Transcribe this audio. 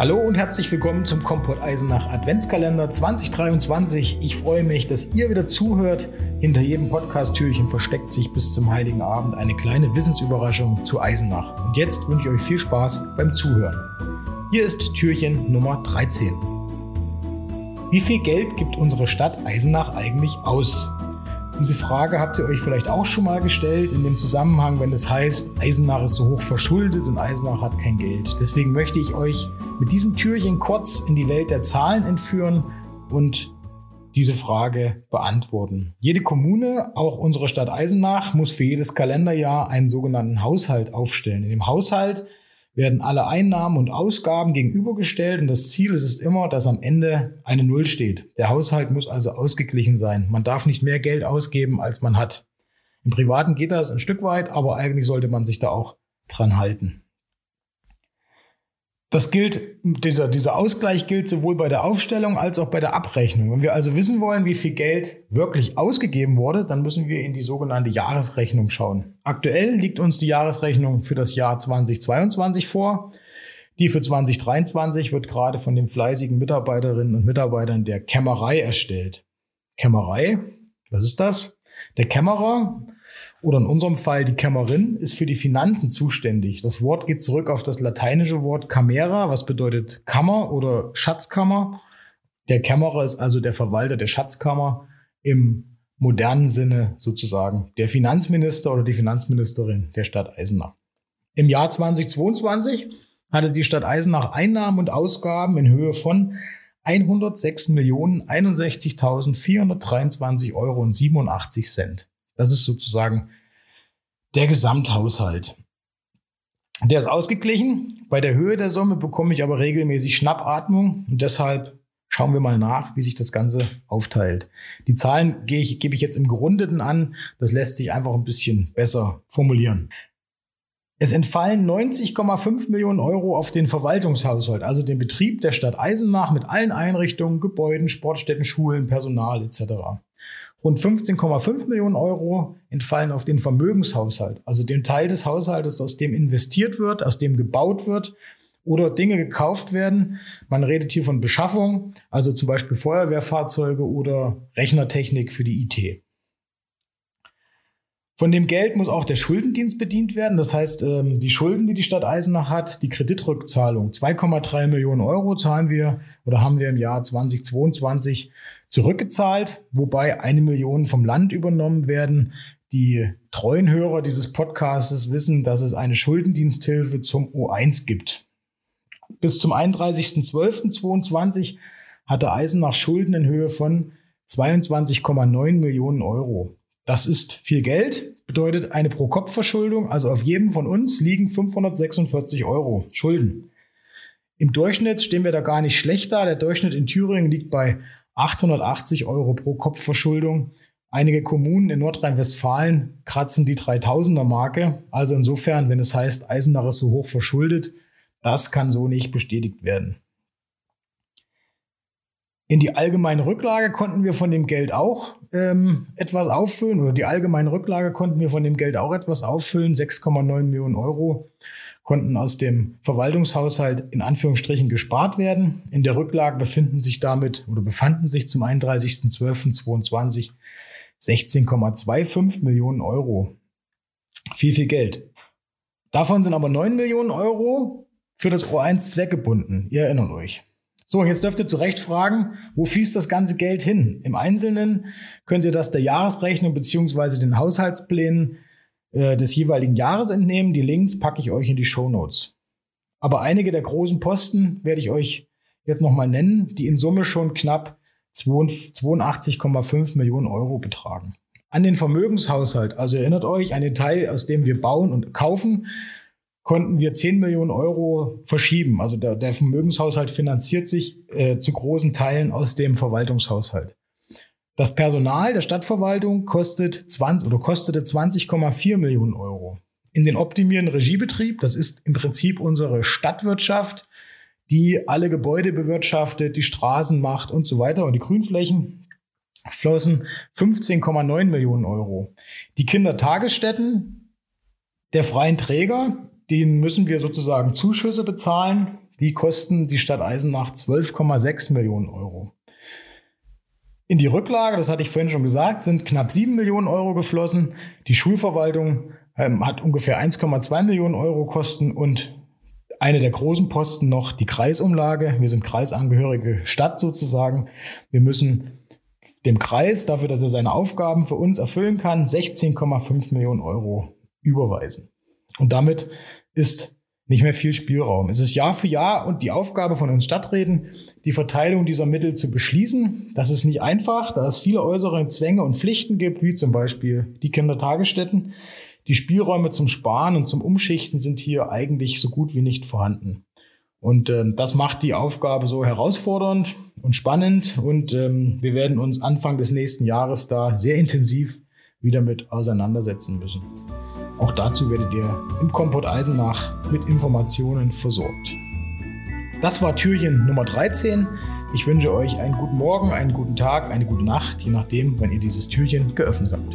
Hallo und herzlich willkommen zum Kompott Eisenach Adventskalender 2023. Ich freue mich, dass ihr wieder zuhört. Hinter jedem Podcast-Türchen versteckt sich bis zum Heiligen Abend eine kleine Wissensüberraschung zu Eisenach. Und jetzt wünsche ich euch viel Spaß beim Zuhören. Hier ist Türchen Nummer 13. Wie viel Geld gibt unsere Stadt Eisenach eigentlich aus? Diese Frage habt ihr euch vielleicht auch schon mal gestellt in dem Zusammenhang, wenn es heißt, Eisenach ist so hoch verschuldet und Eisenach hat kein Geld. Deswegen möchte ich euch mit diesem Türchen kurz in die Welt der Zahlen entführen und diese Frage beantworten. Jede Kommune, auch unsere Stadt Eisenach, muss für jedes Kalenderjahr einen sogenannten Haushalt aufstellen. In dem Haushalt werden alle Einnahmen und Ausgaben gegenübergestellt und das Ziel ist es immer, dass am Ende eine Null steht. Der Haushalt muss also ausgeglichen sein. Man darf nicht mehr Geld ausgeben, als man hat. Im Privaten geht das ein Stück weit, aber eigentlich sollte man sich da auch dran halten. Das gilt, dieser, dieser Ausgleich gilt sowohl bei der Aufstellung als auch bei der Abrechnung. Wenn wir also wissen wollen, wie viel Geld wirklich ausgegeben wurde, dann müssen wir in die sogenannte Jahresrechnung schauen. Aktuell liegt uns die Jahresrechnung für das Jahr 2022 vor. Die für 2023 wird gerade von den fleißigen Mitarbeiterinnen und Mitarbeitern der Kämmerei erstellt. Kämmerei, was ist das? Der Kämmerer oder in unserem Fall die Kämmerin ist für die Finanzen zuständig. Das Wort geht zurück auf das lateinische Wort Camera, was bedeutet Kammer oder Schatzkammer. Der Kämmerer ist also der Verwalter der Schatzkammer im modernen Sinne sozusagen der Finanzminister oder die Finanzministerin der Stadt Eisenach. Im Jahr 2022 hatte die Stadt Eisenach Einnahmen und Ausgaben in Höhe von 106.061.423 Euro und 87 Cent. Das ist sozusagen der Gesamthaushalt. Der ist ausgeglichen. Bei der Höhe der Summe bekomme ich aber regelmäßig Schnappatmung und deshalb schauen wir mal nach, wie sich das Ganze aufteilt. Die Zahlen gebe ich jetzt im Gerundeten an. Das lässt sich einfach ein bisschen besser formulieren. Es entfallen 90,5 Millionen Euro auf den Verwaltungshaushalt, also den Betrieb der Stadt Eisenach mit allen Einrichtungen, Gebäuden, Sportstätten, Schulen, Personal etc. Rund 15,5 Millionen Euro entfallen auf den Vermögenshaushalt, also den Teil des Haushaltes, aus dem investiert wird, aus dem gebaut wird oder Dinge gekauft werden. Man redet hier von Beschaffung, also zum Beispiel Feuerwehrfahrzeuge oder Rechnertechnik für die IT. Von dem Geld muss auch der Schuldendienst bedient werden. Das heißt, ähm, die Schulden, die die Stadt Eisenach hat, die Kreditrückzahlung, 2,3 Millionen Euro zahlen wir oder haben wir im Jahr 2022 zurückgezahlt, wobei eine Million vom Land übernommen werden. Die treuen Hörer dieses Podcasts wissen, dass es eine Schuldendiensthilfe zum O1 gibt. Bis zum 31.12.22 hatte Eisenach Schulden in Höhe von 22,9 Millionen Euro. Das ist viel Geld, bedeutet eine Pro-Kopf-Verschuldung, also auf jedem von uns liegen 546 Euro Schulden. Im Durchschnitt stehen wir da gar nicht schlecht da. Der Durchschnitt in Thüringen liegt bei 880 Euro pro Kopf Verschuldung. Einige Kommunen in Nordrhein-Westfalen kratzen die 3000er Marke. Also insofern, wenn es heißt, Eisenach ist so hoch verschuldet, das kann so nicht bestätigt werden. In die allgemeine Rücklage konnten wir von dem Geld auch ähm, etwas auffüllen oder die allgemeine Rücklage konnten wir von dem Geld auch etwas auffüllen, 6,9 Millionen Euro konnten aus dem Verwaltungshaushalt in Anführungsstrichen gespart werden. In der Rücklage befinden sich damit oder befanden sich zum 31.12.22 16,25 Millionen Euro. Viel, viel Geld. Davon sind aber 9 Millionen Euro für das O1 zweckgebunden. Ihr erinnert euch. So, und jetzt dürft ihr zu Recht fragen, wo fließt das ganze Geld hin? Im Einzelnen könnt ihr das der Jahresrechnung beziehungsweise den Haushaltsplänen äh, des jeweiligen Jahres entnehmen. Die Links packe ich euch in die Show Notes. Aber einige der großen Posten werde ich euch jetzt nochmal nennen, die in Summe schon knapp 82,5 Millionen Euro betragen. An den Vermögenshaushalt, also erinnert euch, an den Teil, aus dem wir bauen und kaufen, konnten wir 10 Millionen Euro verschieben. Also der, der Vermögenshaushalt finanziert sich äh, zu großen Teilen aus dem Verwaltungshaushalt. Das Personal der Stadtverwaltung kostet 20 oder kostete 20,4 Millionen Euro. In den optimierenden Regiebetrieb, das ist im Prinzip unsere Stadtwirtschaft, die alle Gebäude bewirtschaftet, die Straßen macht und so weiter und die Grünflächen, flossen 15,9 Millionen Euro. Die Kindertagesstätten der freien Träger, denen müssen wir sozusagen Zuschüsse bezahlen die kosten die Stadt Eisenach 12,6 Millionen Euro. In die Rücklage, das hatte ich vorhin schon gesagt, sind knapp 7 Millionen Euro geflossen. Die Schulverwaltung ähm, hat ungefähr 1,2 Millionen Euro Kosten und eine der großen Posten noch die Kreisumlage. Wir sind kreisangehörige Stadt sozusagen. Wir müssen dem Kreis dafür, dass er seine Aufgaben für uns erfüllen kann, 16,5 Millionen Euro überweisen. Und damit ist nicht mehr viel Spielraum. Es ist Jahr für Jahr und die Aufgabe von uns Stadträten, die Verteilung dieser Mittel zu beschließen. Das ist nicht einfach, da es viele äußere Zwänge und Pflichten gibt, wie zum Beispiel die Kindertagesstätten. Die Spielräume zum Sparen und zum Umschichten sind hier eigentlich so gut wie nicht vorhanden. Und äh, das macht die Aufgabe so herausfordernd und spannend. Und ähm, wir werden uns Anfang des nächsten Jahres da sehr intensiv wieder mit auseinandersetzen müssen. Auch dazu werdet ihr im Kompott Eisenach mit Informationen versorgt. Das war Türchen Nummer 13. Ich wünsche euch einen guten Morgen, einen guten Tag, eine gute Nacht, je nachdem, wann ihr dieses Türchen geöffnet habt.